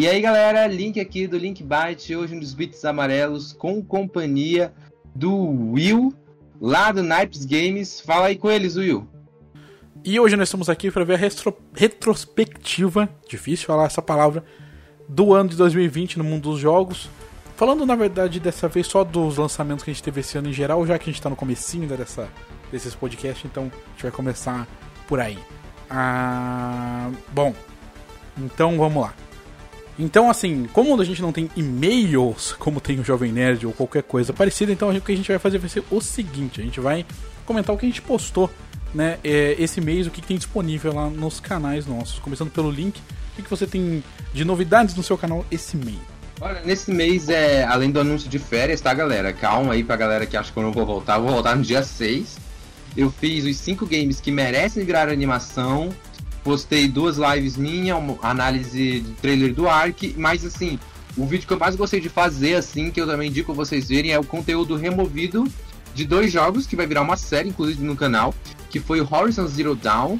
E aí, galera, link aqui do Link Byte, hoje nos Bits Amarelos, com companhia do Will, lá do Nipes Games. Fala aí com eles, Will. E hoje nós estamos aqui para ver a retro retrospectiva, difícil falar essa palavra, do ano de 2020 no mundo dos jogos. Falando, na verdade, dessa vez só dos lançamentos que a gente teve esse ano em geral, já que a gente está no comecinho dessa, desses podcasts, então a gente vai começar por aí. Ah, bom, então vamos lá. Então, assim, como a gente não tem e-mails, como tem o Jovem Nerd ou qualquer coisa parecida, então o que a gente vai fazer vai ser o seguinte: a gente vai comentar o que a gente postou né, é, esse mês, o que, tem disponível lá nos canais nossos. Começando pelo link, o que, você tem de novidades no seu canal esse mês? Olha, nesse mês, é, além do anúncio de férias, tá, galera? Calma aí pra galera que acha que eu não vou voltar. Eu vou voltar no dia 6 eu fiz os cinco games que merecem virar animação. Postei duas lives minha, uma análise do trailer do Ark, mas assim, o vídeo que eu mais gostei de fazer, assim, que eu também indico vocês verem, é o conteúdo removido de dois jogos que vai virar uma série, inclusive no canal, que foi o Horizon Zero Dawn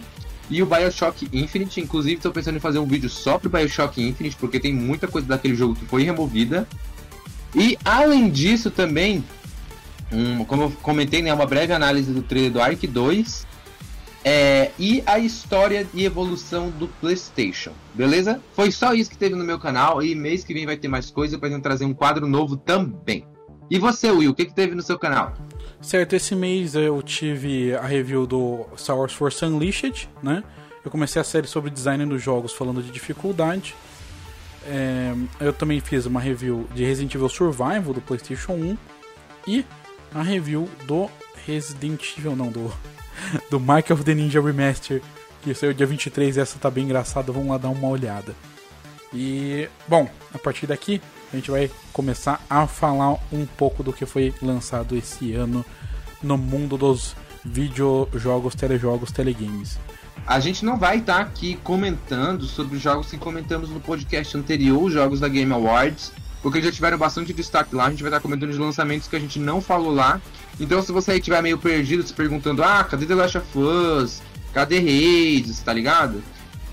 e o Bioshock Infinite. Inclusive, estou pensando em fazer um vídeo só pro Bioshock Infinite, porque tem muita coisa daquele jogo que foi removida. E além disso, também um, como eu comentei, né, uma breve análise do trailer do Ark 2 é, e a história e evolução do PlayStation, beleza? Foi só isso que teve no meu canal e mês que vem vai ter mais coisa para trazer um quadro novo também. E você, Will, o que, que teve no seu canal? Certo, esse mês eu tive a review do Star Wars Force Unleashed, né? Eu comecei a série sobre design dos jogos falando de dificuldade. É, eu também fiz uma review de Resident Evil Survival do PlayStation 1 e a review do Resident Evil, não, do, do Mark of the Ninja Remaster, que saiu dia 23 essa tá bem engraçada, vamos lá dar uma olhada. E, bom, a partir daqui a gente vai começar a falar um pouco do que foi lançado esse ano no mundo dos videojogos, telejogos, telegames. A gente não vai estar tá aqui comentando sobre os jogos que comentamos no podcast anterior, os jogos da Game Awards, porque já tiveram bastante destaque lá. A gente vai estar comentando os lançamentos que a gente não falou lá. Então, se você aí estiver meio perdido, se perguntando: ah, cadê The Last of Us? Cadê Hades? Tá ligado?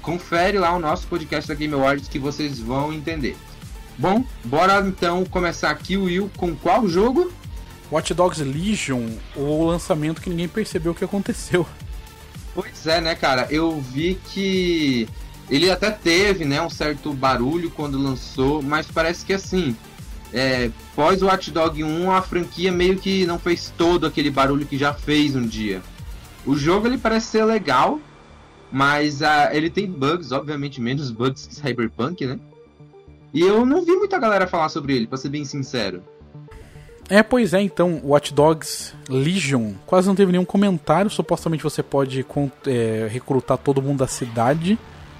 Confere lá o nosso podcast da Game Awards que vocês vão entender. Bom, bora então começar aqui, Will, com qual jogo? Watch Dogs Legion, o lançamento que ninguém percebeu o que aconteceu. Pois é, né, cara? Eu vi que ele até teve, né, um certo barulho quando lançou, mas parece que assim, é, pós o Watch Dog 1, a franquia meio que não fez todo aquele barulho que já fez um dia. O jogo ele parece ser legal, mas uh, ele tem bugs, obviamente menos bugs que Cyberpunk, né? E eu não vi muita galera falar sobre ele, para ser bem sincero. É, pois é, então, Watch Dogs Legion quase não teve nenhum comentário. Supostamente você pode é, recrutar todo mundo da cidade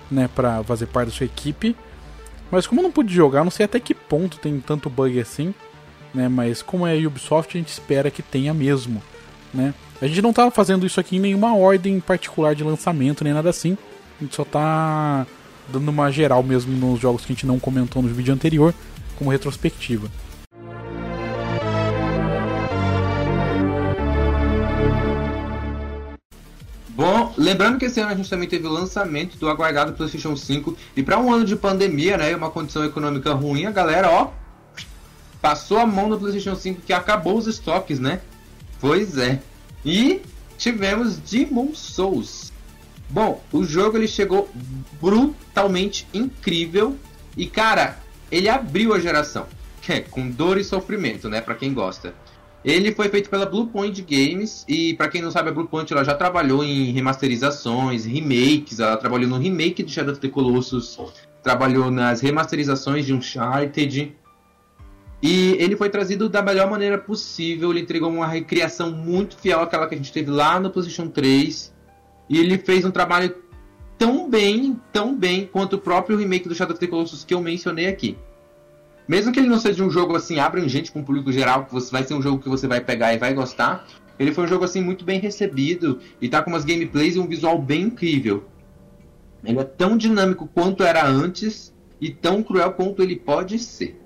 né, para fazer parte da sua equipe. Mas como eu não pude jogar, não sei até que ponto tem tanto bug assim, né? Mas como é Ubisoft, a gente espera que tenha mesmo, né? A gente não tá fazendo isso aqui em nenhuma ordem particular de lançamento, nem nada assim. A gente só tá dando uma geral mesmo nos jogos que a gente não comentou no vídeo anterior, como retrospectiva. Lembrando que esse ano a gente também teve o lançamento do aguardado PlayStation 5 e para um ano de pandemia, né, uma condição econômica ruim, a galera, ó, passou a mão no PlayStation 5 que acabou os estoques, né? Pois é. E tivemos Demon Souls. Bom, o jogo ele chegou brutalmente incrível e cara, ele abriu a geração, é, com dor e sofrimento, né, para quem gosta. Ele foi feito pela Bluepoint Games e para quem não sabe a Bluepoint ela já trabalhou em remasterizações, remakes, ela trabalhou no remake de Shadow of the Colossus, trabalhou nas remasterizações de Uncharted. E ele foi trazido da melhor maneira possível, ele entregou uma recriação muito fiel àquela que a gente teve lá no PlayStation 3. E ele fez um trabalho tão bem, tão bem quanto o próprio remake do Shadow of the Colossus que eu mencionei aqui. Mesmo que ele não seja um jogo assim abrangente com o público geral, que você vai ser um jogo que você vai pegar e vai gostar, ele foi um jogo assim muito bem recebido e tá com umas gameplays e um visual bem incrível. Ele é tão dinâmico quanto era antes e tão cruel quanto ele pode ser.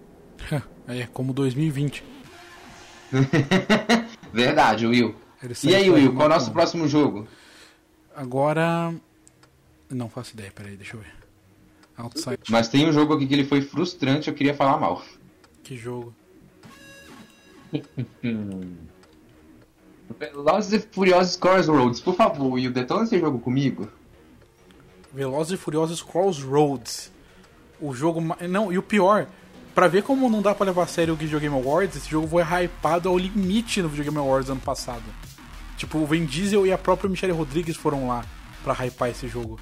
É como 2020. Verdade, Will. E aí, Will, qual é o nosso próximo jogo? Agora. Não faço ideia, peraí, deixa eu ver. Outside. Mas tem um jogo aqui que ele foi frustrante, eu queria falar mal. Que jogo? Velozes e Furiosos Crossroads, por favor, Will, detona esse jogo comigo. Velozes e Furiosos Crossroads. O jogo. Não, e o pior, pra ver como não dá pra levar a sério o Video Game Awards, esse jogo foi hypado ao limite no Video Game Awards ano passado. Tipo, o Vin Diesel e a própria Michelle Rodrigues foram lá pra hypar esse jogo.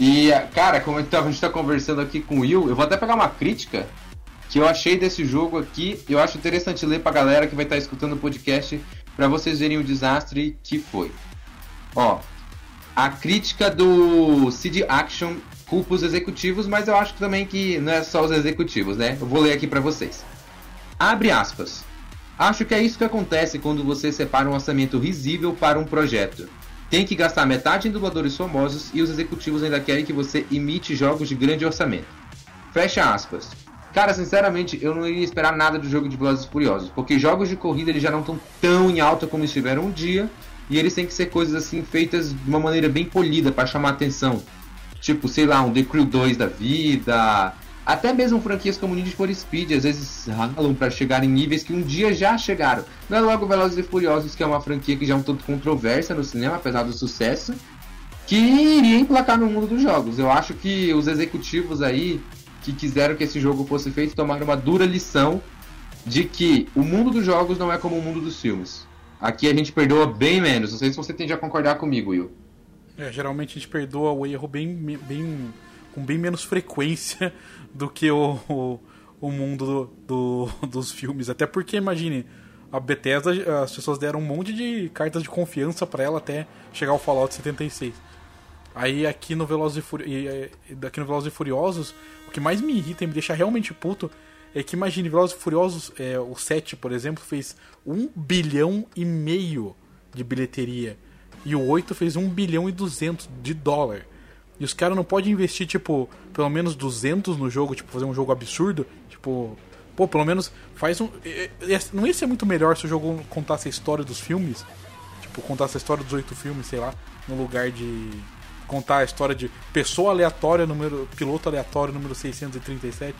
E, cara, como a gente tá conversando aqui com o Will, eu vou até pegar uma crítica que eu achei desse jogo aqui. Eu acho interessante ler pra galera que vai estar escutando o podcast pra vocês verem o desastre que foi. Ó, a crítica do CD Action culpa os executivos, mas eu acho também que não é só os executivos, né? Eu vou ler aqui pra vocês. Abre aspas. Acho que é isso que acontece quando você separa um orçamento risível para um projeto. Tem que gastar metade em dubladores famosos e os executivos ainda querem que você imite jogos de grande orçamento. Fecha aspas. Cara, sinceramente, eu não iria esperar nada do jogo de Velozes Furiosos, porque jogos de corrida eles já não estão tão em alta como estiveram um dia, e eles têm que ser coisas assim feitas de uma maneira bem polida para chamar atenção. Tipo, sei lá, um The Crew 2 da vida, até mesmo franquias como Need for Speed, às vezes ralam para chegar em níveis que um dia já chegaram. Não é logo Velozes e Furiosos, que é uma franquia que já é um tanto controversa no cinema, apesar do sucesso, que iria emplacar no mundo dos jogos. Eu acho que os executivos aí que quiseram que esse jogo fosse feito tomaram uma dura lição de que o mundo dos jogos não é como o mundo dos filmes. Aqui a gente perdoa bem menos. Não sei se você tende a concordar comigo, Will. É, geralmente a gente perdoa o erro bem, bem, com bem menos frequência do que o, o, o mundo do, do- dos filmes. Até porque, imagine, a Bethesda, as pessoas deram um monte de cartas de confiança pra ela até chegar ao Fallout 76. Aí aqui no Velozes e- aqui no Velozes e Furiosos, o que mais me irrita e me deixa realmente puto é que imagine, Velozes e Furiosos, é, o 7, por exemplo, fez 1 bilhão e meio de bilheteria. E o 8 fez 1 bilhão e 200 de dólar. E os caras não podem investir, tipo, pelo menos 200 no jogo, tipo, fazer um jogo absurdo. Tipo, pô, pelo menos faz um. Não ia ser muito melhor se o jogo contasse a história dos filmes? Tipo, contasse a história dos oito filmes, sei lá, no lugar de contar a história de pessoa aleatória, número piloto aleatório, número 637.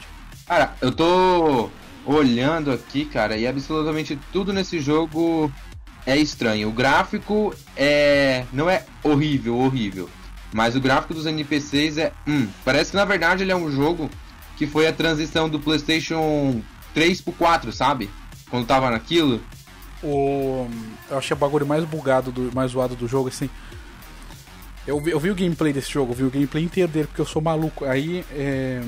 Cara, eu tô olhando aqui, cara, e absolutamente tudo nesse jogo é estranho. O gráfico é. não é horrível, horrível. Mas o gráfico dos NPCs é. Hum, parece que na verdade ele é um jogo que foi a transição do PlayStation 3 pro 4, sabe? Quando tava naquilo. O, eu achei o bagulho mais bugado, do, mais zoado do jogo, assim. Eu vi, eu vi o gameplay desse jogo, eu vi o gameplay inteiro dele, porque eu sou maluco. Aí, é...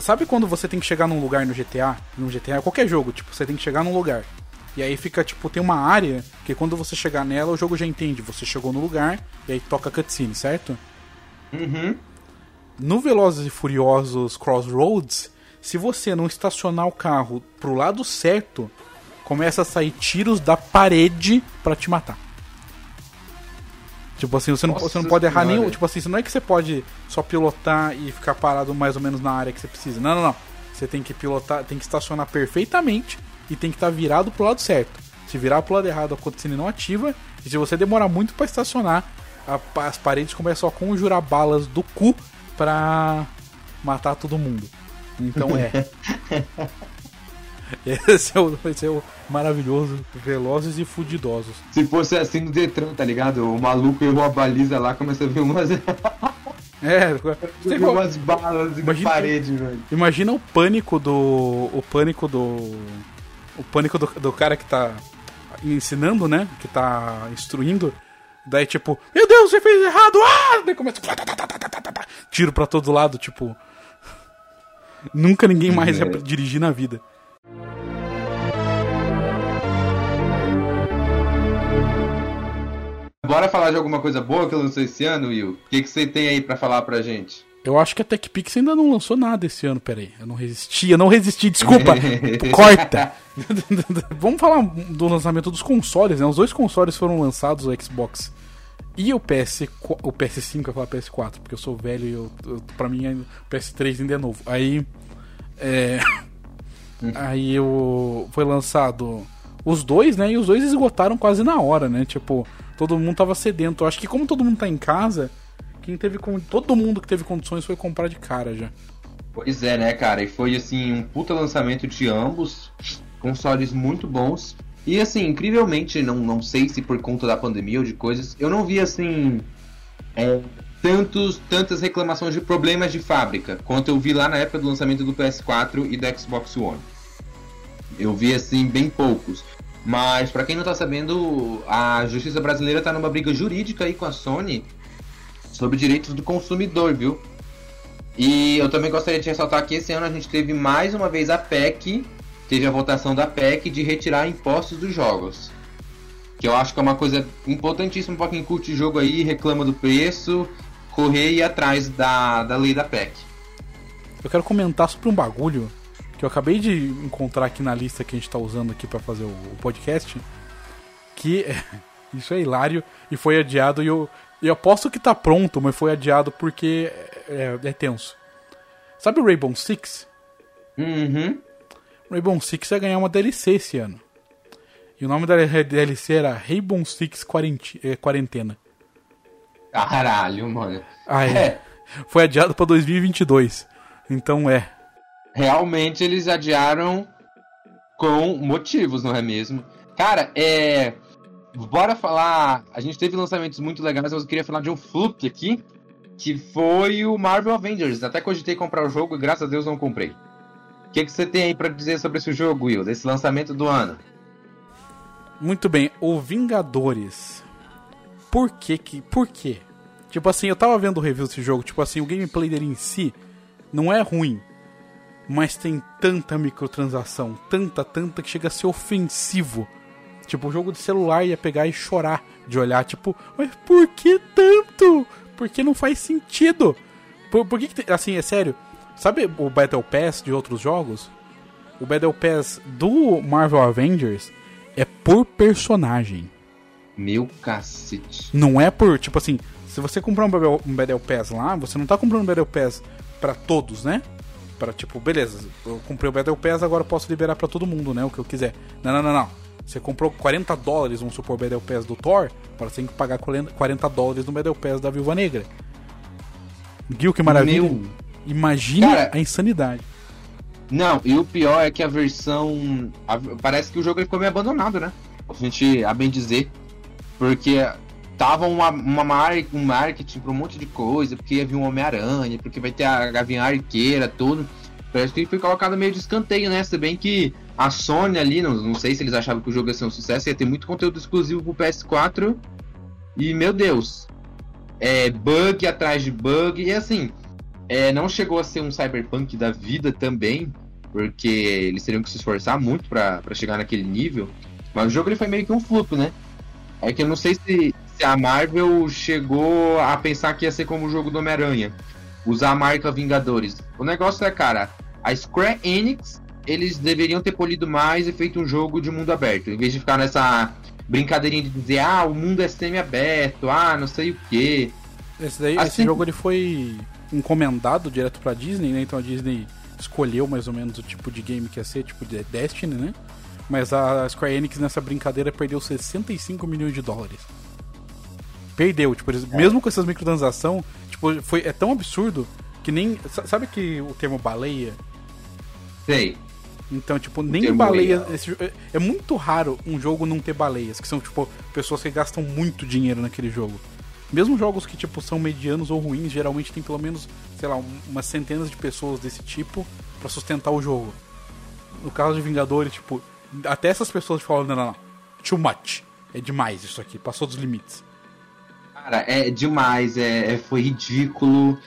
Sabe quando você tem que chegar num lugar no GTA? No GTA, qualquer jogo, tipo, você tem que chegar num lugar. E aí fica, tipo, tem uma área que quando você chegar nela, o jogo já entende. Você chegou no lugar, e aí toca a cutscene, certo? Uhum. No Velozes e Furiosos Crossroads, se você não estacionar o carro pro lado certo, começa a sair tiros da parede pra te matar. Tipo assim, você não, Nossa você não pode errar Senhora. nenhum. Tipo assim, não é que você pode só pilotar e ficar parado mais ou menos na área que você precisa. Não, não, não. Você tem que pilotar, tem que estacionar perfeitamente e tem que estar virado pro lado certo. Se virar pro lado errado, a cutscene não ativa. E se você demorar muito pra estacionar, a- as paredes começam a conjurar balas do cu pra matar todo mundo. Então é. Esse é, o, esse é o maravilhoso Velozes e Fudidosos. Se fosse assim no Detran, tá ligado? O maluco errou a baliza lá, começa a ver umas, É, você ver igual- umas balas na Imagina- parede, velho. imagina o pânico do. O pânico do. O pânico do, do cara que tá ensinando, né? Que tá instruindo. Daí, tipo, meu Deus, você fez errado! Ah! Daí começa. Tiro pra todo lado, tipo. Nunca ninguém mais É. ia dirigir na vida. Bora falar de alguma coisa boa que lançou esse ano, Will? O que, que você tem aí pra falar pra gente? Eu acho que a TechPix ainda não lançou nada esse ano, peraí. Eu não resisti, eu não resisti, desculpa. Corta! Vamos falar do lançamento dos consoles, né? Os dois consoles foram lançados, o Xbox e o PS, o PS5, eu falar PS4, porque eu sou velho e eu, eu, pra mim o PS3 ainda é novo. Aí. É. Aí o, foi lançado os dois, né? E os dois esgotaram quase na hora, né? Tipo, todo mundo tava sedento. Eu acho que como todo mundo tá em casa, Quem teve con- todo mundo que teve condições foi comprar de cara já. Pois é, né, cara? E foi assim um puta lançamento de ambos, consoles muito bons. E assim, incrivelmente, não, não sei se por conta da pandemia ou de coisas, eu não vi assim é, tantos, tantas reclamações de problemas de fábrica quanto eu vi lá na época do lançamento do PS4 e do Xbox One. Eu vi assim bem poucos. Mas pra quem não tá sabendo, a justiça brasileira tá numa briga jurídica aí com a Sony sobre direitos do consumidor, viu? E eu também gostaria de ressaltar que esse ano a gente teve mais uma vez a PEC, teve a votação da PEC de retirar impostos dos jogos. Que eu acho que é uma coisa importantíssima para quem curte jogo aí, reclama do preço, correr e ir atrás da, da lei da PEC. Eu quero comentar sobre um bagulho que eu acabei de encontrar aqui na lista que a gente tá usando aqui para fazer o, o podcast. Que é- isso é hilário e foi adiado e eu, eu aposto que tá pronto, mas foi adiado porque é, é tenso. Sabe o Rainbow Six? Uhum. Rainbow Six ia ganhar uma DLC esse ano. E o nome da DLC era Rainbow Six eh, Quarentena. Caralho, mano. Ah, é. É, Foi adiado pra 2022. Então é. realmente eles adiaram com motivos, não é mesmo? Cara, é. Bora falar. A gente teve lançamentos muito legais, mas eu queria falar de um flip aqui. Que foi o Marvel Avengers. Até cogitei comprar o jogo e graças a Deus não comprei. O que, que você tem aí pra dizer sobre esse jogo, Will? Desse lançamento do ano? Muito bem, o Vingadores. Por que que. Por quê? Tipo assim, eu tava vendo o review desse jogo, tipo assim, o gameplay dele em si não é ruim. Mas tem tanta microtransação, tanta, tanta que chega a ser ofensivo. Tipo, o jogo de celular ia pegar e chorar de olhar, tipo, mas por que tanto? Porque não faz sentido. Por, por que, que assim, é sério? Sabe o Battle Pass de outros jogos? O Battle Pass do Marvel Avengers é por personagem. Meu cacete. Não é por, tipo assim, se você comprar um Battle, um Battle Pass lá, você não tá comprando um Battle Pass pra todos, né? Pra tipo, beleza, eu comprei o Battle Pass, agora eu posso liberar pra todo mundo, né? O que eu quiser. Não, não, não, não. Você comprou 40 dólares, vamos supor, o Battle Pass do Thor, agora você tem que pagar 40 dólares no Battle Pass da Viúva Negra. Gil, que maravilha. Meu. Imagina Cara, a insanidade. Não, e o pior é que a versão. a- parece que o jogo ele ficou meio abandonado, né? A gente, a bem dizer. Porque tava uma, uma mar, um marketing pra um monte de coisa, porque ia vir um Homem-Aranha, porque vai ter a Gavinha Arqueira, tudo. Parece que foi colocado meio de escanteio, né? Se bem que a Sony ali, não, não sei se eles achavam que o jogo ia ser um sucesso, ia ter muito conteúdo exclusivo pro PS4. E, meu Deus, é bug atrás de bug. E assim, é, não chegou a ser um cyberpunk da vida também, porque eles teriam que se esforçar muito pra chegar naquele nível. Mas o jogo ele foi meio que um flop, né? É que eu não sei se, se a Marvel chegou a pensar que ia ser como o jogo do Homem-Aranha. Usar a marca Vingadores. O negócio é, cara, a Square Enix, eles deveriam ter polido mais e feito um jogo de mundo aberto. Em vez de ficar nessa brincadeirinha de dizer, ah, o mundo é semi-aberto, ah, não sei o quê. Esse, daí, Assim- esse jogo ele foi encomendado direto pra Disney, né? Então a Disney escolheu mais ou menos o tipo de game que ia ser, tipo de Destiny, né? Mas a Square Enix nessa brincadeira perdeu 65 milhões de dólares. Perdeu, tipo, eles- mesmo com essas microtransações, tipo, foi, é tão absurdo que nem. sa- Sabe que o termo baleia? Sei. Então, tipo, nem baleia. esse jo- é, é muito raro um jogo não ter baleias, que são, tipo, pessoas que gastam muito dinheiro naquele jogo. Mesmo jogos que, tipo, são medianos ou ruins, geralmente tem pelo menos, sei lá, um- umas centenas de pessoas desse tipo pra sustentar o jogo. No caso de Vingadores, tipo, até essas pessoas falam, não, não, não, too much. É demais isso aqui, passou dos limites. Cara, é demais, é, é- foi ridículo.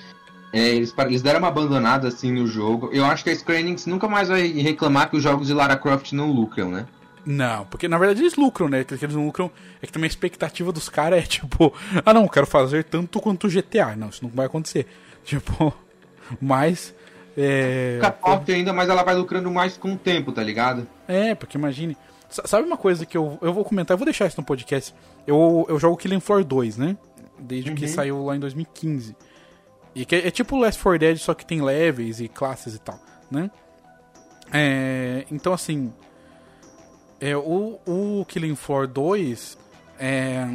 É, eles, eles deram uma abandonada assim no jogo. Eu acho que a Square Enix nunca mais vai reclamar que os jogos de Lara Croft não lucram, né? Não, porque na verdade eles lucram, né? Que eles não lucram é que também a expectativa dos caras é tipo, ah não, quero fazer tanto quanto o GTA. Não, isso não vai acontecer. Tipo, mas. É, Fica top ainda, mas ela vai lucrando mais com o tempo, tá ligado? é, porque imagine. Sa- Sabe uma coisa que eu, eu vou comentar, eu vou deixar isso no podcast. Eu, eu jogo Killing Floor 2, né? Desde que Uhum. saiu lá em 2015. E que é, é tipo Last 4 Dead, só que tem levels e classes e tal, né? É, então, assim. É, o, o Killing Floor 2. É,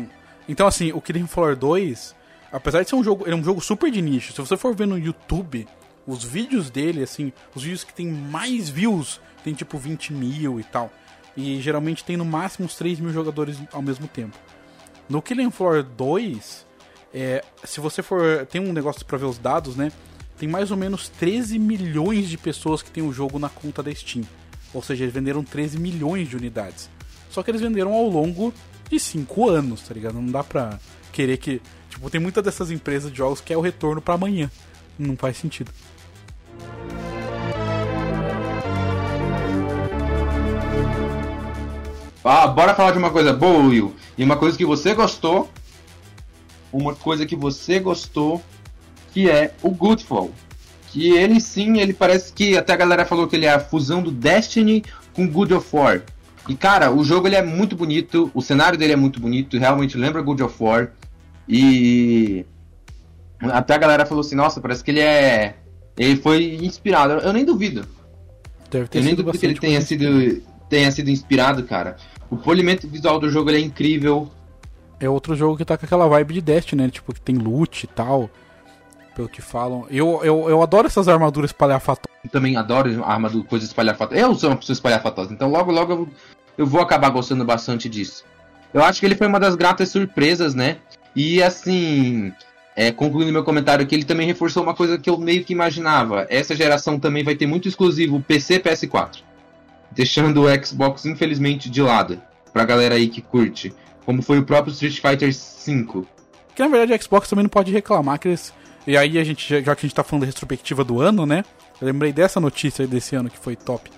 então, assim, o Killing Floor 2. apesar de ser um jogo, ele é um jogo super de nicho. Se você for ver no YouTube, os vídeos dele, assim, os vídeos que tem mais views, tem tipo 20 mil e tal. E geralmente tem no máximo uns 3 mil jogadores ao mesmo tempo. No Killing Floor 2, é, se você for. Tem um negócio para ver os dados, né? Tem mais ou menos 13 milhões de pessoas que tem o jogo na conta da Steam. Ou seja, eles venderam 13 milhões de unidades. Só que eles venderam ao longo de 5 anos, tá ligado? Não dá pra querer que. Tipo, tem muitas dessas empresas de jogos que é o retorno para amanhã. Não faz sentido. Ah, bora falar de uma coisa boa, Will. E uma coisa que você gostou. Uma coisa que você gostou, que é o Goodfall. Que ele sim, ele parece que até a galera falou que ele é a fusão do Destiny com Good of War. E cara, o jogo ele é muito bonito, o cenário dele é muito bonito, realmente lembra Good of War. E até a galera falou assim, nossa, parece que ele é. Ele foi inspirado. Eu nem duvido. Deve ter Eu nem duvido que ele tenha sido, tenha sido inspirado, cara. O polimento visual do jogo ele é incrível. É outro jogo que tá com aquela vibe de Destiny, né? Tipo, que tem loot e tal. Pelo que falam. Eu, eu, eu adoro essas armaduras espalhafatosas. Eu também adoro arma do coisa espalhafatosa. Eu sou uma pessoa espalhafatosa, então logo logo eu, eu vou acabar gostando bastante disso. Eu acho que ele foi uma das gratas surpresas, né? E assim, é, concluindo meu comentário que ele também reforçou uma coisa que eu meio que imaginava. Essa geração também vai ter muito exclusivo PC PS4. Deixando o Xbox, infelizmente, de lado. Pra galera aí que curte. Como foi o próprio Street Fighter V. Que na verdade a Xbox também não pode reclamar que eles. E aí a gente, já que a gente tá falando da retrospectiva do ano, né? Eu lembrei dessa notícia desse ano que foi top.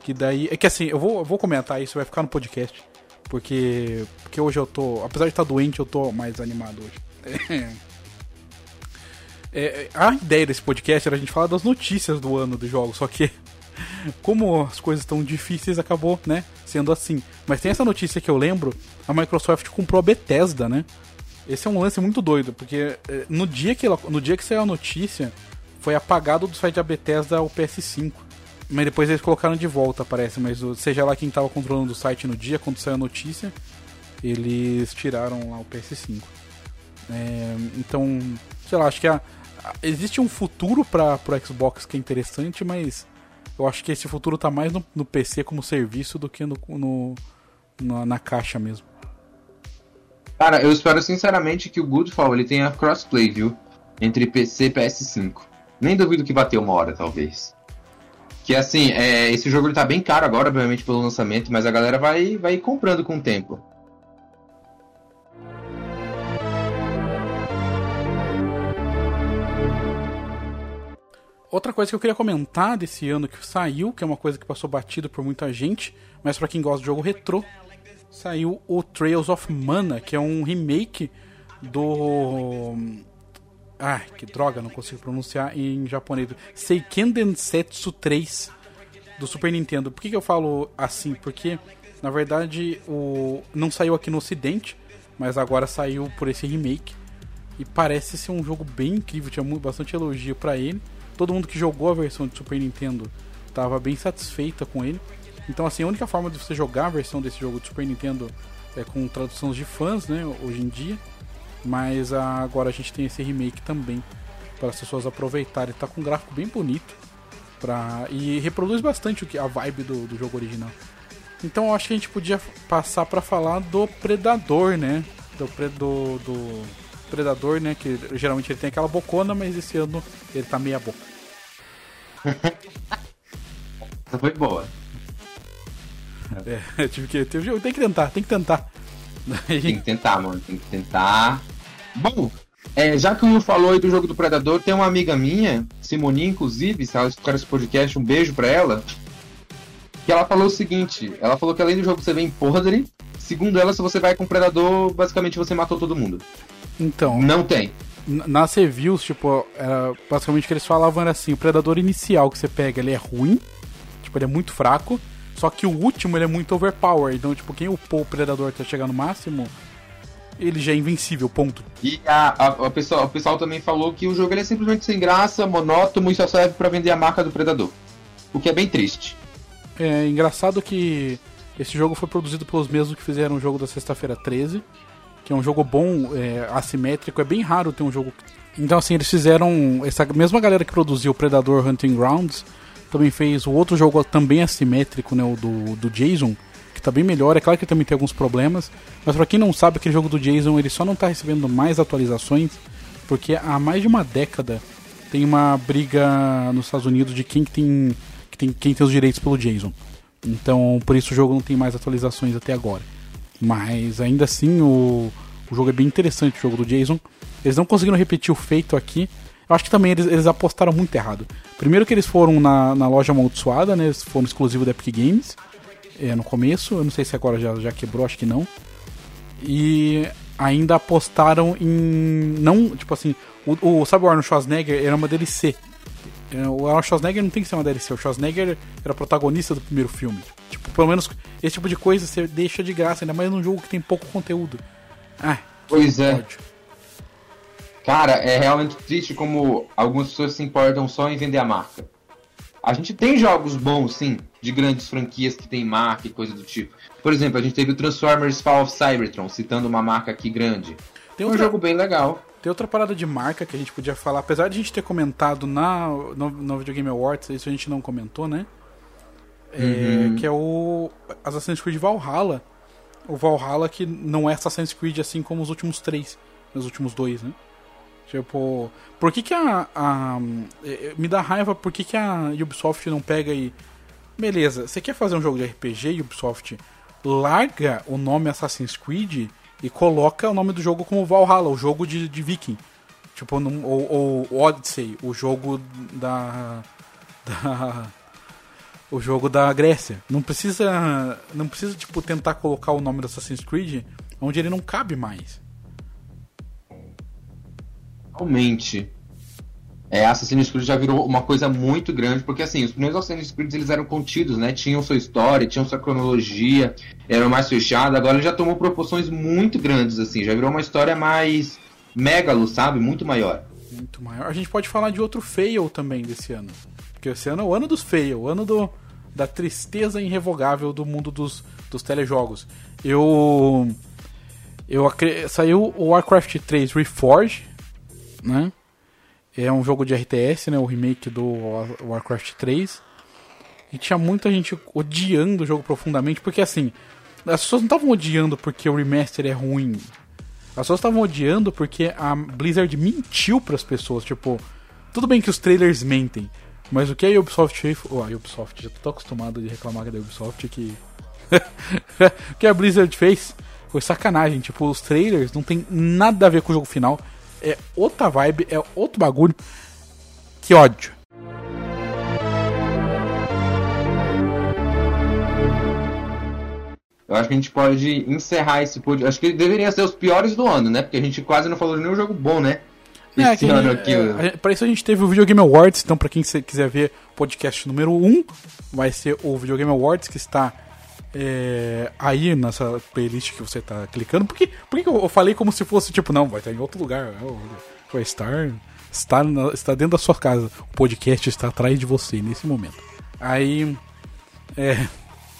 Que daí. É que assim, eu vou, eu vou comentar isso, vai ficar no podcast. Porque. Porque hoje eu tô. Apesar de estar doente, eu tô mais animado hoje. É, a ideia desse podcast era a gente falar das notícias do ano do jogo, só que como as coisas estão difíceis, acabou, né, sendo assim. Mas tem essa notícia que eu lembro, a Microsoft comprou a Bethesda, né? Esse é um lance muito doido, porque eh, no dia que ela, no dia que saiu a notícia, foi apagado do site da Bethesda o PS5. Mas depois eles colocaram de volta, parece, mas o- seja lá quem estava controlando o site no dia, quando saiu a notícia, eles tiraram lá o PS5. É, então, sei lá, acho que a- a- existe um futuro para pro Xbox que é interessante, mas eu acho que esse futuro tá mais no, no PC como serviço do que no, no- na, na caixa mesmo. Cara, eu espero sinceramente que o Goodfall ele tenha crossplay, viu? Entre PC e PS5. Nem duvido que bateu uma hora, talvez. Que assim, é, esse jogo ele tá bem caro agora, obviamente, pelo lançamento, mas a galera vai, vai comprando com o tempo. Outra coisa que eu queria comentar desse ano que saiu, que é uma coisa que passou batido por muita gente, mas pra quem gosta de jogo retrô, saiu o Trails of Mana, que é um remake do. Ah, que droga, não consigo pronunciar em japonês. Seiken Densetsu 3 do Super Nintendo. Por que, que eu falo assim? Porque, na verdade, o não saiu aqui no ocidente, mas agora saiu por esse remake. E parece ser um jogo bem incrível, tinha bastante elogio pra ele. Todo mundo que jogou a versão de Super Nintendo estava bem satisfeita com ele. Então, assim, a única forma de você jogar a versão desse jogo de Super Nintendo é com traduções de fãs, né, hoje em dia. Mas ah, agora a gente tem esse remake também para as pessoas aproveitarem. Tá com um gráfico bem bonito pra... e reproduz bastante o que a vibe do, do jogo original. Então eu acho que a gente podia passar para falar do Predador, né? Do, do, do Predador, né? Que geralmente ele tem aquela bocona, mas esse ano ele tá meia boca. Foi boa. É, tive que, tive, tem que tentar, tem que tentar. Tem que tentar, mano. Tem que tentar. Bom, é, já que o Will falou aí do jogo do Predador, tem uma amiga minha, Simoninha, inclusive, se ela escutar esse podcast, um beijo pra ela. Que ela falou o seguinte: ela falou que além do jogo você vem podre, segundo ela, se você vai com o Predador, basicamente você matou todo mundo. Então, Não tem. nas reviews, tipo, era basicamente o que eles falavam era assim, o predador inicial que você pega, ele é ruim, tipo, ele é muito fraco, só que o último ele é muito overpowered, então, tipo, quem upou o predador até chegar no máximo, ele já é invencível, ponto. E a, a, a pessoa, o pessoal também falou que o jogo ele é simplesmente sem graça, monótono e só serve pra vender a marca do Predador. O que é bem triste. É engraçado que esse jogo foi produzido pelos mesmos que fizeram o jogo da sexta-feira 13. que é um jogo bom, é, assimétrico. É bem raro ter um jogo. Então, assim, eles fizeram. Essa mesma galera que produziu o Predador Hunting Grounds também fez o outro jogo também assimétrico, né? O do, do Jason, que tá bem melhor. É claro que também tem alguns problemas, mas para quem não sabe, aquele jogo do Jason ele só não tá recebendo mais atualizações porque há mais de uma década tem uma briga nos Estados Unidos de quem tem, tem, quem tem os direitos pelo Jason. Então, por isso o jogo não tem mais atualizações até agora. Mas ainda assim, o, o jogo é bem interessante, o jogo do Jason. Eles não conseguiram repetir o feito aqui. Eu acho que também eles, eles apostaram muito errado. Primeiro que eles foram na, na loja amaldiçoada, né? Eles foram exclusivo da Epic Games é, no começo. Eu não sei se agora já, já quebrou, acho que não. E ainda apostaram em. Não, tipo assim, o, o, sabe o Arnold Schwarzenegger era uma DLC. É, o Arnold Schwarzenegger não tem que ser uma DLC, o Schwarzenegger era protagonista do primeiro filme. Tipo, pelo menos esse tipo de coisa você deixa de graça, ainda mais num jogo que tem pouco conteúdo. Ah, pois é. Cara, é realmente triste como algumas pessoas se importam só em vender a marca. A gente tem jogos bons, sim, de grandes franquias que tem marca e coisa do tipo. Por exemplo, a gente teve o Transformers Fall of Cybertron, citando uma marca aqui grande. Tem um jogo bem legal. Tem outra parada de marca que a gente podia falar, apesar de a gente ter comentado na, no, no Video Game Awards, isso a gente não comentou, né? É, uhum. Que é o Assassin's Creed Valhalla. O Valhalla que não é Assassin's Creed assim como os últimos três, os últimos dois, né? Tipo, por que que a, a, é, me dá raiva por que que a Ubisoft não pega e beleza, você quer fazer um jogo de RPG Ubisoft, larga o nome Assassin's Creed e coloca o nome do jogo como Valhalla, o jogo de, de Viking. Tipo, num, ou, ou Odyssey, o jogo da, da o jogo da Grécia. Não precisa não precisa tipo tentar colocar o nome do Assassin's Creed onde ele não cabe mais realmente é, Assassin's Creed já virou uma coisa muito grande, porque assim, os primeiros Assassin's Creed eles eram contidos, né? Tinham sua história, tinham sua cronologia, eram mais fechados, agora ele já tomou proporções muito grandes, assim, já virou uma história mais megalo, sabe? Muito maior. Muito maior. A gente pode falar de outro fail também desse ano. Porque esse ano é o ano dos fail, o ano do, da tristeza irrevogável do mundo dos, dos telejogos. Eu. Eu saiu o Warcraft 3 Reforged né? É um jogo de RTS, né? O remake do Warcraft 3. E tinha muita gente odiando o jogo profundamente, porque assim, as pessoas não estavam odiando porque o remaster é ruim. As pessoas estavam odiando porque a Blizzard mentiu para as pessoas, tipo, tudo bem que os trailers mentem, mas o que a Ubisoft fez, oh, a Ubisoft, já tô acostumado de reclamar da Ubisoft que o que a Blizzard fez foi sacanagem, tipo, os trailers não tem nada a ver com o jogo final é outra vibe, é outro bagulho. Que ódio. Eu acho que a gente pode encerrar esse podcast. Acho que deveria ser os piores do ano, né? Porque a gente quase não falou de nenhum jogo bom, né? É, esse ano aqui. É, pra isso a gente teve o Video Game Awards, então pra quem quiser ver o podcast número 1, vai ser o Video Game Awards que está é, aí nessa playlist que você tá clicando, porque, porque eu falei como se fosse tipo, não, vai estar em outro lugar, vai estar está, na, está dentro da sua casa, o podcast está atrás de você nesse momento. Aí, é,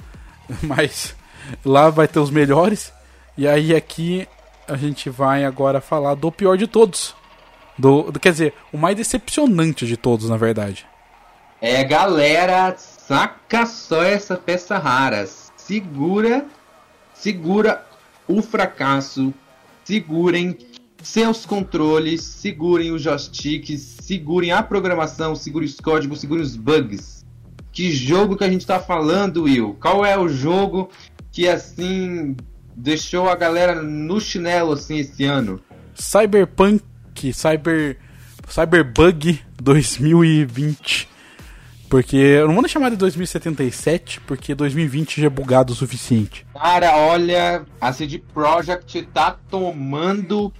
mas lá vai ter os melhores, e aí aqui a gente vai agora falar do pior de todos. Do, do, quer dizer, o mais decepcionante de todos, na verdade. É, galera, saca só essa peça raras segura, segura o fracasso, segurem seus controles, segurem os joysticks, segurem a programação, segurem os códigos, segurem os bugs. Que jogo que a gente está falando, Will? Qual é o jogo que assim deixou a galera no chinelo assim esse ano? Cyberpunk, Cyber Cyberbug 2020. Porque eu não vou chamar de 2077, porque 2020 já é bugado o suficiente. Cara, olha, a CD Projekt tá tomando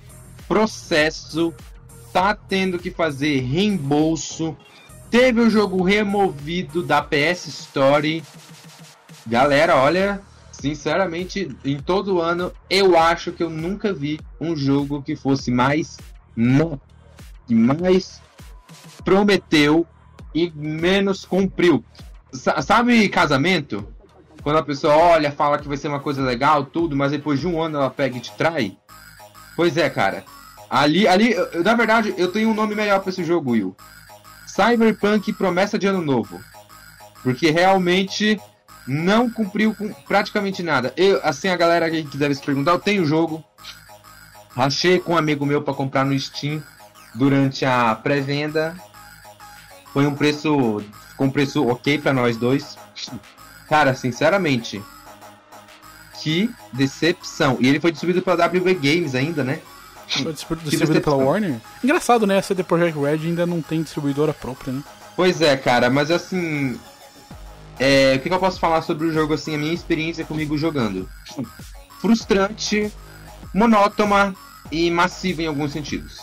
processo, tá tendo que fazer reembolso. Teve o jogo removido da PS Store. Galera, olha, sinceramente, em todo ano, eu acho que eu nunca vi um jogo que fosse mais não, que mais prometeu e menos cumpriu. sabe casamento? Quando a pessoa olha, fala que vai ser uma coisa legal, tudo, mas depois de um ano ela pega e te trai. Pois é, cara. Ali, ali, eu- na verdade, eu tenho um nome melhor pra esse jogo, Will. Cyberpunk Promessa de Ano Novo. Porque realmente não cumpriu com praticamente nada. Eu, assim, a galera que deve se perguntar, eu tenho o jogo. Achei com um amigo meu pra comprar no Steam durante a pré-venda. Foi um preço, com um preço ok pra nós dois. Cara, sinceramente, que decepção. E ele foi distribuído pela WB Games ainda, né? Foi distribu- distribuído pela. Warner. Engraçado, né? A CD Projekt Red ainda não tem distribuidora própria, né? Pois é, cara, mas assim. é, o que, que eu posso falar sobre o jogo, assim, a minha experiência comigo jogando? Frustrante, monótona e massiva em alguns sentidos.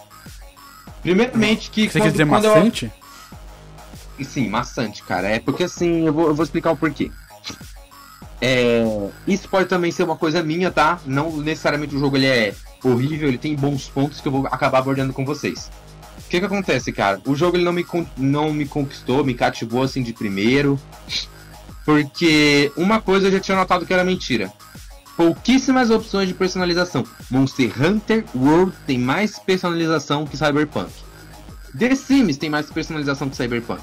Primeiramente que. Você quer dizer quando eu- maçante? E Sim, maçante, cara. É porque assim, eu vou, eu vou explicar o porquê. É, isso pode também ser uma coisa minha, tá? Não necessariamente o jogo ele é horrível, ele tem bons pontos que eu vou acabar abordando com vocês. O que que acontece, cara? O jogo ele não me, não me conquistou, me cativou assim de primeiro. Porque uma coisa eu já tinha notado que era mentira. Pouquíssimas opções de personalização. Monster Hunter World tem mais personalização que Cyberpunk. The Sims tem mais personalização que Cyberpunk.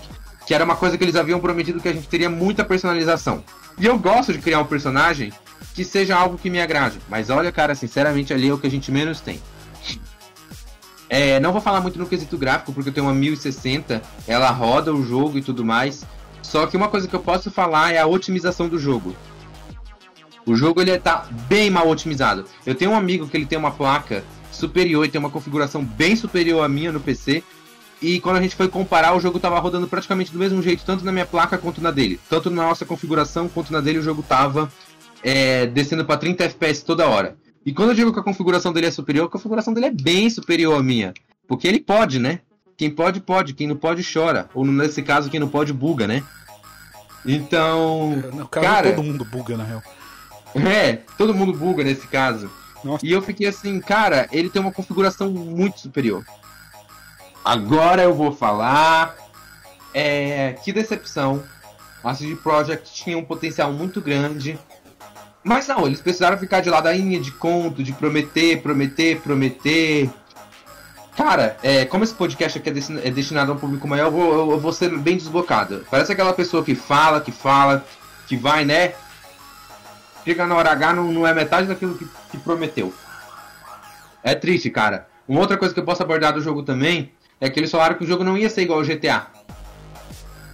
Que era uma coisa que eles haviam prometido que a gente teria muita personalização. E eu gosto de criar um personagem que seja algo que me agrade. Mas olha, cara, sinceramente, ali é o que a gente menos tem. É, não vou falar muito no quesito gráfico, porque eu tenho uma 1060, ela roda o jogo e tudo mais. Só que uma coisa que eu posso falar é a otimização do jogo. O jogo ele tá bem mal otimizado. Eu tenho um amigo que ele tem uma placa superior e tem uma configuração bem superior à minha no PC. E quando a gente foi comparar, o jogo tava rodando praticamente do mesmo jeito, tanto na minha placa quanto na dele. Tanto na nossa configuração quanto na dele, o jogo tava é, descendo para 30 FPS toda hora. E quando eu digo que a configuração dele é superior, a configuração dele é bem superior à minha. Porque ele pode, né? Quem pode, pode. Quem não pode, chora. Ou nesse caso, quem não pode, buga, né? Então. No caso, cara, todo mundo buga, na real. é, todo mundo buga nesse caso. Nossa. E eu fiquei assim, cara, ele tem uma configuração muito superior. Agora eu vou falar. É, que decepção. A CD Projekt tinha um potencial muito grande. Mas não, eles precisaram ficar de ladainha de conto, de prometer, prometer, prometer. Cara, é, como esse podcast aqui é, é destinado a um público maior, eu vou, eu vou ser bem desbocado. Parece aquela pessoa que fala, que fala, que vai, né? Chega na hora H, não, não é metade daquilo que, que prometeu. É triste, cara. Uma outra coisa que eu posso abordar do jogo também é que eles falaram que o jogo não ia ser igual ao GTA.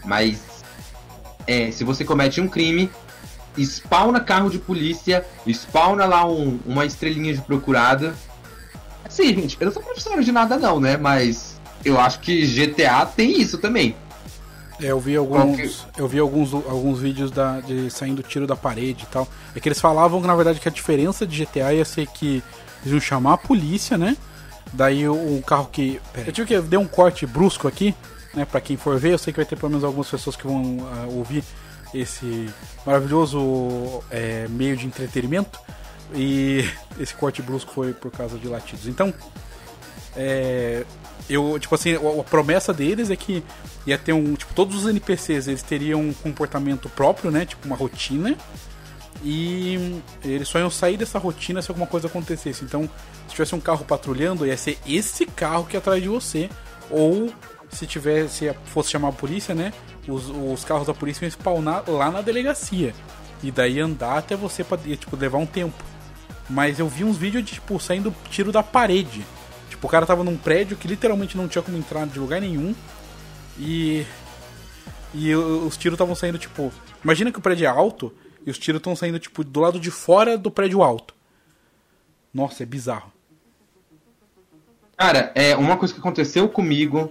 Mas, é, se você comete um crime, spawna carro de polícia, spawna lá um- uma estrelinha de procurado. Assim, gente, eu não sou professor de nada não, né? Mas eu acho que GTA tem isso também. É, eu vi alguns, eu vi alguns, alguns vídeos da, de saindo tiro da parede e tal. É que eles falavam que na verdade que a diferença de GTA ia ser que eles iam chamar a polícia, né? Daí o, carro que. Eu tive que dar um corte brusco aqui, né? Pra quem for ver, eu sei que vai ter pelo menos algumas pessoas que vão ah, ouvir esse maravilhoso é, meio de entretenimento. E esse corte brusco foi por causa de latidos. Então, é, eu, tipo assim, a, a promessa deles é que ia ter um, tipo, todos os NPCs, eles teriam um comportamento próprio, né, tipo uma rotina, e eles só iam sair dessa rotina se alguma coisa acontecesse. Então, se tivesse um carro patrulhando, ia ser esse carro que ia atrás de você, ou se tivesse, fosse chamar a polícia, né, os, os carros da polícia iam spawnar lá na delegacia, e daí andar até você, pra, ia, tipo, levar um tempo. Mas eu vi uns vídeos de, tipo, saindo tiro da parede. Tipo, o cara tava num prédio que literalmente não tinha como entrar de lugar nenhum. E. E os tiros estavam saindo, tipo. Imagina que o prédio é alto e os tiros estão saindo, tipo, do lado de fora do prédio alto. Nossa, é bizarro. Cara, é uma coisa que aconteceu comigo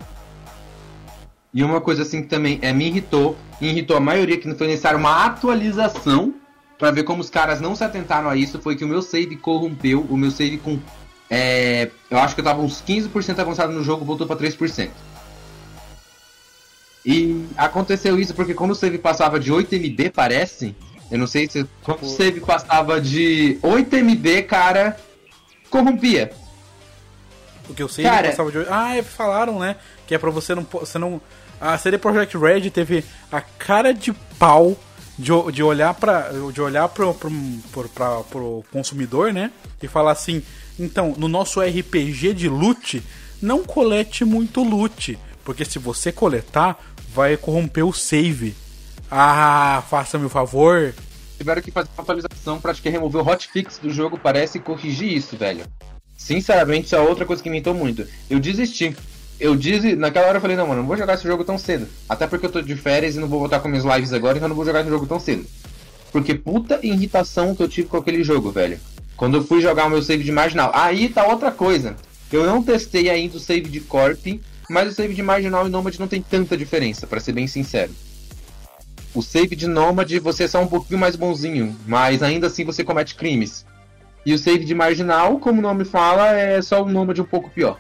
e uma coisa assim que também é, me irritou, e irritou a maioria que não foi necessário uma atualização pra ver como os caras não se atentaram a isso, foi que o meu save corrompeu, o meu save com é, eu acho que eu tava uns 15% avançado no jogo, voltou pra 3%. E aconteceu isso porque quando o save passava de 8 MB, parece, eu não sei se o save passava de 8 MB, cara, corrompia. Porque eu sei Cara- que passava de. Ah, é, falaram, né? Que é pra você não. Você não... A CD Projekt Red teve a cara de pau de, de olhar para de olhar pro, pro, pro, pra, pro consumidor, né? E falar assim, então, no nosso RPG de loot, não colete muito loot, porque se você coletar, vai corromper o save. Ah, faça-me o favor. Tiveram que fazer uma atualização pra acho que remover o hotfix do jogo, parece corrigir isso, velho. Sinceramente, isso é outra coisa que me irritou muito. Eu desisti. Eu disse, naquela hora eu falei, não, mano, não vou jogar esse jogo tão cedo. Até porque eu tô de férias e não vou voltar com minhas lives agora, então não vou jogar esse jogo tão cedo. Porque puta irritação que eu tive com aquele jogo, velho. Quando eu fui jogar o meu save de marginal. Aí tá outra coisa. Eu não testei ainda o save de Corp, mas o save de marginal e Nomad não tem tanta diferença, para ser bem sincero. O save de Nomad você é só um pouquinho mais bonzinho, mas ainda assim você comete crimes. E o save de marginal, como o nome fala, é só um Nomad um pouco pior.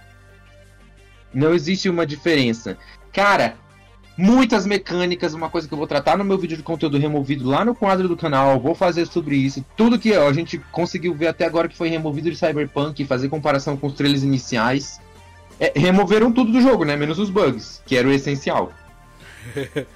Não existe uma diferença. Cara, muitas mecânicas, uma coisa que eu vou tratar no meu vídeo de conteúdo removido lá no quadro do canal, vou fazer sobre isso. Tudo que a gente conseguiu ver até agora que foi removido de Cyberpunk, fazer comparação com os trailers iniciais. É, removeram tudo do jogo, né? Menos os bugs, que era o essencial.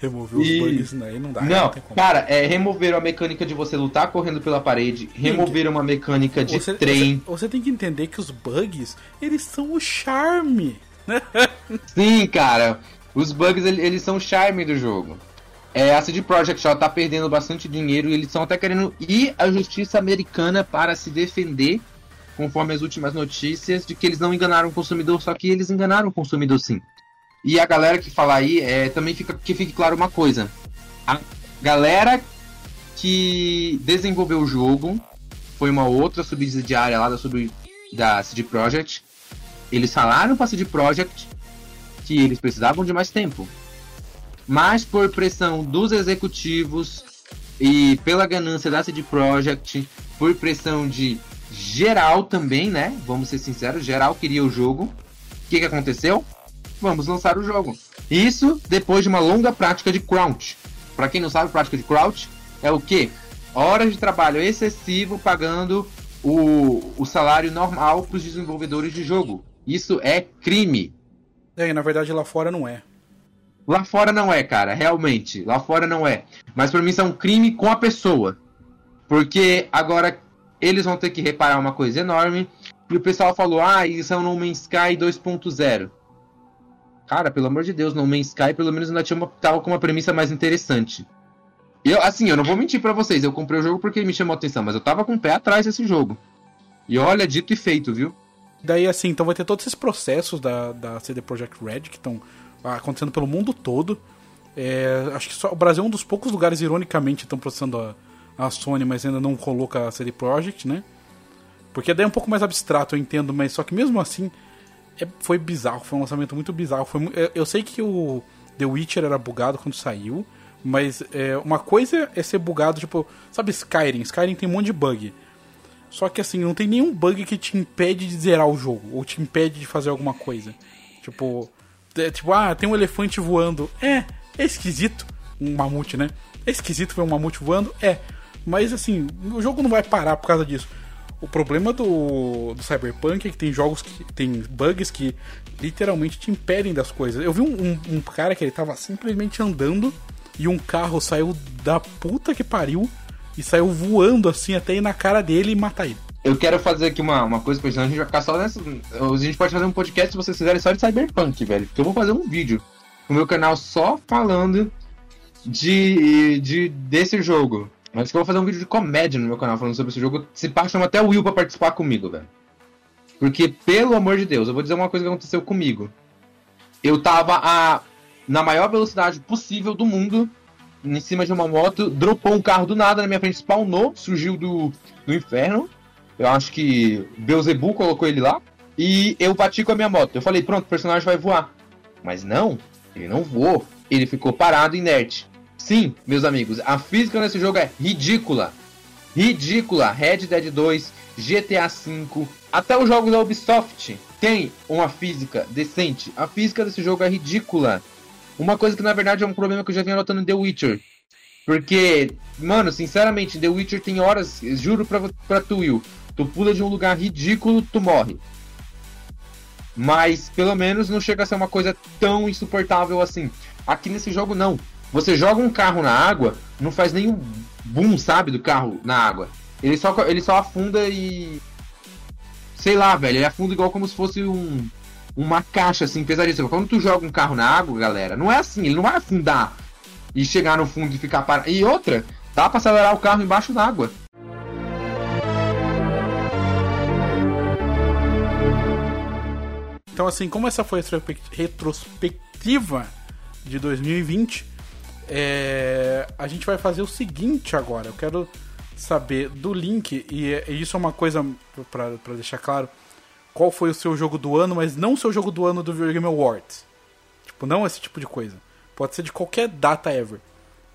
Remover os e... bugs aí não dá. Não, não cara, é, removeram a mecânica de você lutar correndo pela parede, removeram uma mecânica de você, trem. Você, você, tem que entender que os bugs, eles são o charme. Sim, cara. Os bugs, eles são o charme do jogo. É, a CD Projekt já tá perdendo bastante dinheiro e eles estão até querendo ir à justiça americana para se defender, conforme as últimas notícias, de que eles não enganaram o consumidor, só que eles enganaram o consumidor sim. E a galera que fala aí, é, também fica que fique claro uma coisa. A galera que desenvolveu o jogo foi uma outra subsidiária lá da, sub, da CD Projekt. Eles falaram para a CD Projekt que eles precisavam de mais tempo. Mas por pressão dos executivos e pela ganância da CD Projekt, por pressão de geral também, né? Vamos ser sinceros, geral queria o jogo. O que, que aconteceu? Vamos lançar o jogo. Isso depois de uma longa prática de crouch. Para quem não sabe, prática de crouch é o que? Horas de trabalho excessivo pagando o, o salário normal para os desenvolvedores de jogo. Isso é crime. É, na verdade lá fora não é. Lá fora não é, cara, realmente. Lá fora não é. Mas para mim isso é um crime com a pessoa. Porque agora eles vão ter que reparar uma coisa enorme. E o pessoal falou: ah, isso é um No Man's Sky 2.0. Cara, pelo amor de Deus, No Man's Sky pelo menos ainda tinha uma, tava com uma premissa mais interessante. Eu, assim, eu não vou mentir para vocês, eu comprei o jogo porque me chamou a atenção, mas eu tava com o pé atrás desse jogo. E olha, dito e feito, viu? Daí, assim, então vai ter todos esses processos da, da CD Projekt Red que estão acontecendo pelo mundo todo. É, acho que só, o Brasil é um dos poucos lugares, ironicamente, estão processando a, a Sony, mas ainda não coloca a CD Projekt, né? Porque daí é um pouco mais abstrato, eu entendo, mas só que mesmo assim é, foi bizarro, foi um lançamento muito bizarro. Foi, eu, eu, sei que o The Witcher era bugado quando saiu, mas é, uma coisa é ser bugado, tipo, sabe Skyrim? Skyrim tem um monte de bug. Só que assim, não tem nenhum bug que te impede de zerar o jogo, ou te impede de fazer alguma coisa. Tipo, é, tipo, ah, tem um elefante voando. É, é esquisito. Um mamute, né? É esquisito ver um mamute voando? É. Mas assim, o jogo não vai parar por causa disso. O problema do, do Cyberpunk é que tem jogos que tem bugs que literalmente te impedem das coisas. Eu vi um, um, um cara que ele tava simplesmente andando e um carro saiu da puta que pariu e saiu voando assim até ir na cara dele e matar ele. Eu quero fazer aqui uma, uma coisa, porque senão a gente vai ficar só nessa. A gente pode fazer um podcast se vocês quiserem só de Cyberpunk, velho. Porque eu vou fazer um vídeo no meu canal só falando de, de desse jogo. Mas que eu vou fazer um vídeo de comédia no meu canal falando sobre esse jogo. Se chama até o Will pra participar comigo, velho. Porque, pelo amor de Deus, eu vou dizer uma coisa que aconteceu comigo. Eu tava a, na maior velocidade possível do mundo, em cima de uma moto, dropou um carro do nada na minha frente, spawnou, surgiu do, do inferno. Eu acho que Beuzebu colocou ele lá. E eu bati com a minha moto. Eu falei, pronto, o personagem vai voar. Mas não, ele não voou. Ele ficou parado, inerte. Sim, meus amigos, a física nesse jogo é ridícula. Ridícula. Red Dead 2, GTA V, até os jogos da Ubisoft tem uma física decente. A física desse jogo é ridícula. Uma coisa que na verdade é um problema que eu já venho notando em The Witcher. Porque, mano, sinceramente, The Witcher tem horas, juro pra, pra tu, Will, tu pula de um lugar ridículo, tu morre. Mas, pelo menos, não chega a ser uma coisa tão insuportável assim. Aqui nesse jogo, não. Você joga um carro na água, não faz nenhum boom, sabe, do carro na água. Ele só, ele só afunda e. Sei lá, velho, ele afunda igual como se fosse um. Uma caixa assim, pesadíssima. Quando tu joga um carro na água, galera, não é assim, ele não vai afundar e chegar no fundo e ficar parado. E outra, dá pra acelerar o carro embaixo d'água. Então, assim, como essa foi a retrospectiva de 2020, é, a gente vai fazer o seguinte agora. Eu quero saber do link, e, e isso é uma coisa para deixar claro: qual foi o seu jogo do ano, mas não o seu jogo do ano do Video Game Awards. Tipo, não esse tipo de coisa. Pode ser de qualquer data ever.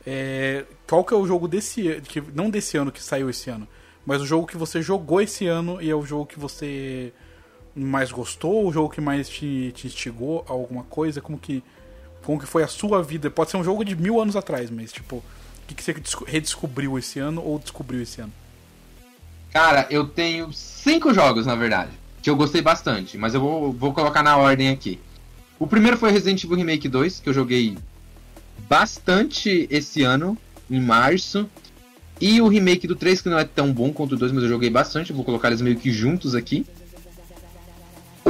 É, qual que é o jogo desse que não desse ano que saiu esse ano, mas o jogo que você jogou esse ano e é o jogo que você mais gostou, o jogo que mais te, te instigou a alguma coisa, como que como que foi a sua vida? Pode ser um jogo de mil anos atrás, mas tipo, o que, que você redescobriu esse ano ou descobriu esse ano? Cara, eu tenho cinco jogos, na verdade, que eu gostei bastante, mas eu vou, vou colocar na ordem aqui. O primeiro foi Resident Evil Remake 2, que eu joguei bastante esse ano, em março. E o remake do 3, que não é tão bom quanto o 2, mas eu joguei bastante. Vou colocar eles meio que juntos aqui.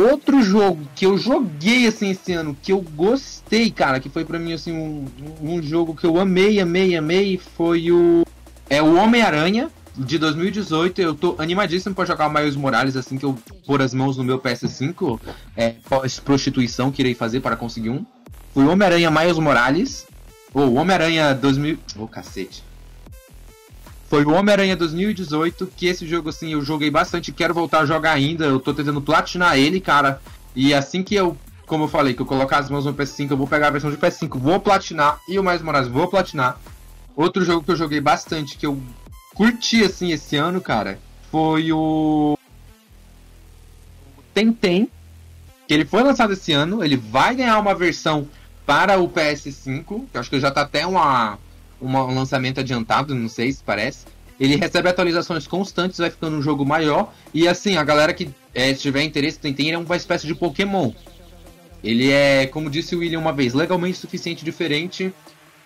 Outro jogo que eu joguei assim esse ano, que eu gostei, cara, que foi para mim assim um, um jogo que eu amei, amei, amei, foi o é o Homem-Aranha de 2018. Eu tô animadíssimo para jogar o Miles Morales assim que eu pôr as mãos no meu PS5, é prostituição que irei fazer para conseguir um. Foi o Homem-Aranha Miles Morales, ou Homem-Aranha 2000, ô oh, cacete. Foi o Homem-Aranha 2018, que esse jogo, assim, eu joguei bastante, quero voltar a jogar ainda. Eu tô tentando platinar ele, cara. E assim que eu, como eu falei, que eu colocar as mãos no PS5, eu vou pegar a versão de PS5, vou platinar. E o Mais Moraes, vou platinar. Outro jogo que eu joguei bastante, que eu curti, assim, esse ano, cara, foi o. Tentem, que ele foi lançado esse ano. Ele vai ganhar uma versão para o PS5, que acho que já tá até uma um lançamento adiantado, não sei se parece. Ele recebe atualizações constantes, vai ficando um jogo maior. E assim, a galera que é, tiver interesse, tem, tem, é uma espécie de Pokémon. Ele é, como disse o William uma vez, legalmente suficiente diferente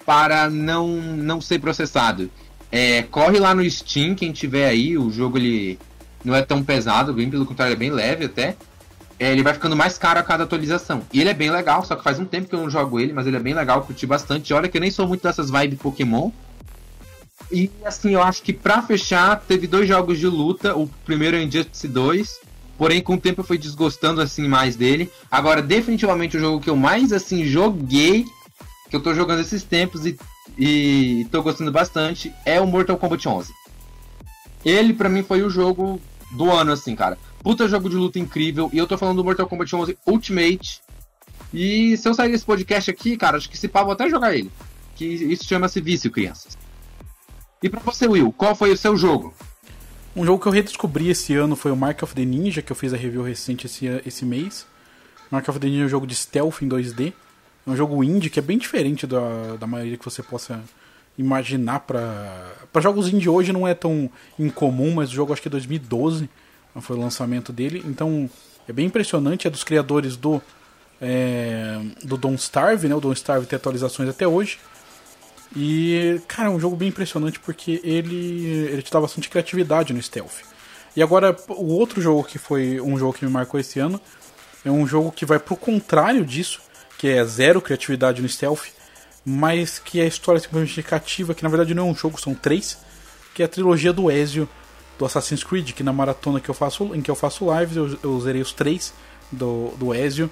para não, não ser processado. É, corre lá no Steam, quem tiver aí, o jogo ele não é tão pesado, bem pelo contrário, é bem leve até é, ele vai ficando mais caro a cada atualização. E ele é bem legal, só que faz um tempo que eu não jogo ele, mas ele é bem legal, curti bastante. Olha que eu nem sou muito dessas vibes Pokémon. E assim, eu acho que pra fechar, teve dois jogos de luta. O primeiro é Injustice 2. Porém, com o tempo eu fui desgostando assim mais dele. Agora, definitivamente o jogo que eu mais assim joguei, que eu tô jogando esses tempos e, e tô gostando bastante, é o Mortal Kombat 11. Ele para mim foi o jogo do ano assim, cara. Puta jogo de luta incrível. E eu tô falando do Mortal Kombat 11 Ultimate. E se eu sair desse podcast aqui, cara, acho que se pá, vou até jogar ele. Que isso chama-se vício, crianças. E pra você, Will, qual foi o seu jogo? Um jogo que eu redescobri esse ano foi o Mark of the Ninja, que eu fiz a review recente esse, esse mês. Mark of the Ninja é um jogo de stealth em 2D. É um jogo indie que é bem diferente da, da maioria que você possa imaginar para para jogos indie hoje não é tão incomum, mas o jogo acho que é 2012 foi o lançamento dele. Então é bem impressionante, é dos criadores do é, do Don't Starve, né? O Don't Starve tem atualizações até hoje. E, cara, é um jogo bem impressionante porque ele, ele te dá bastante criatividade no stealth. E agora, o outro jogo que foi um jogo que me marcou esse ano é um jogo que vai pro contrário disso, que é zero criatividade no stealth, mas que a história é simplesmente cativa, que na verdade não é um jogo, são três, que é a trilogia do Ezio do Assassin's Creed, que na maratona que eu faço, em que eu faço lives, eu, eu zerei os três do, do Ezio.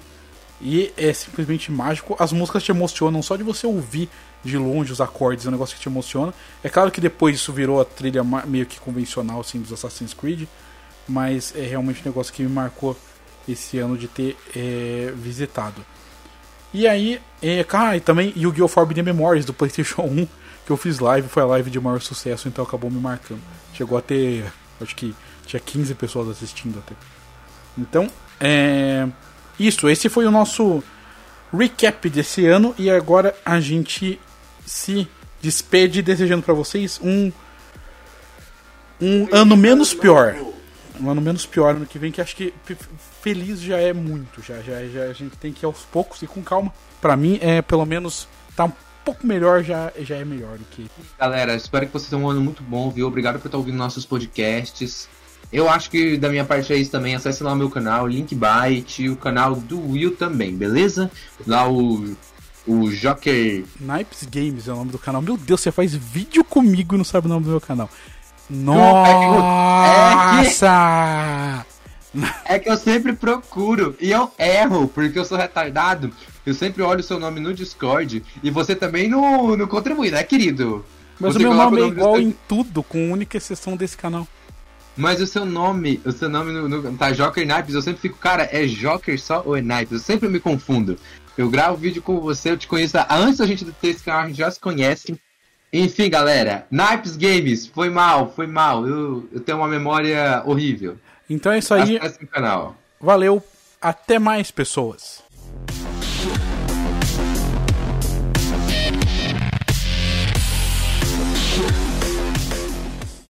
E é simplesmente mágico. As músicas te emocionam só de você ouvir de longe os acordes, é um negócio que te emociona. É claro que depois isso virou a trilha meio que convencional assim, dos Assassin's Creed, mas é realmente um negócio que me marcou esse ano de ter é, visitado. E aí, é, cara, e também Yu-Gi-Oh! Forbidden Memories do PlayStation 1, que eu fiz live, foi a live de maior sucesso, então acabou me marcando. Chegou a ter Acho que tinha 15 pessoas assistindo até. Então, é. Isso, esse foi o nosso recap desse ano e agora a gente se despede desejando para vocês um um ano menos pior. Um ano menos pior ano que vem, que acho que feliz já é muito, já, já, já a gente tem que ir aos poucos e com calma. Para mim é pelo menos tá pouco melhor já, já é melhor do que. Galera, espero que vocês tenham um ano muito bom, viu? Obrigado por estar ouvindo nossos podcasts. Eu acho que da minha parte é isso também. Acesse lá o meu canal, Linkbyte, e o canal do Will também, beleza? Lá o. O Joker. Nipes Games é o nome do canal. Meu Deus, você faz vídeo comigo e não sabe o nome do meu canal. Nossa! É que eu sempre procuro e eu erro, porque eu sou retardado. Eu sempre olho o seu nome no Discord e você também não, não contribui, né, querido? Mas você o meu nome é nome igual do... em tudo, com única exceção desse canal. Mas o seu nome, o seu nome no, no, tá Joker Naipes, eu sempre fico, cara, é Joker só ou é Naipes? Eu sempre me confundo. Eu gravo vídeo com você, eu te conheço. Antes da gente ter esse canal, a gente já se conhece. Enfim, galera, Naipes Games, foi mal, foi mal. Eu, eu tenho uma memória horrível. Então é isso aí. Acesse o canal. Valeu, até mais, pessoas.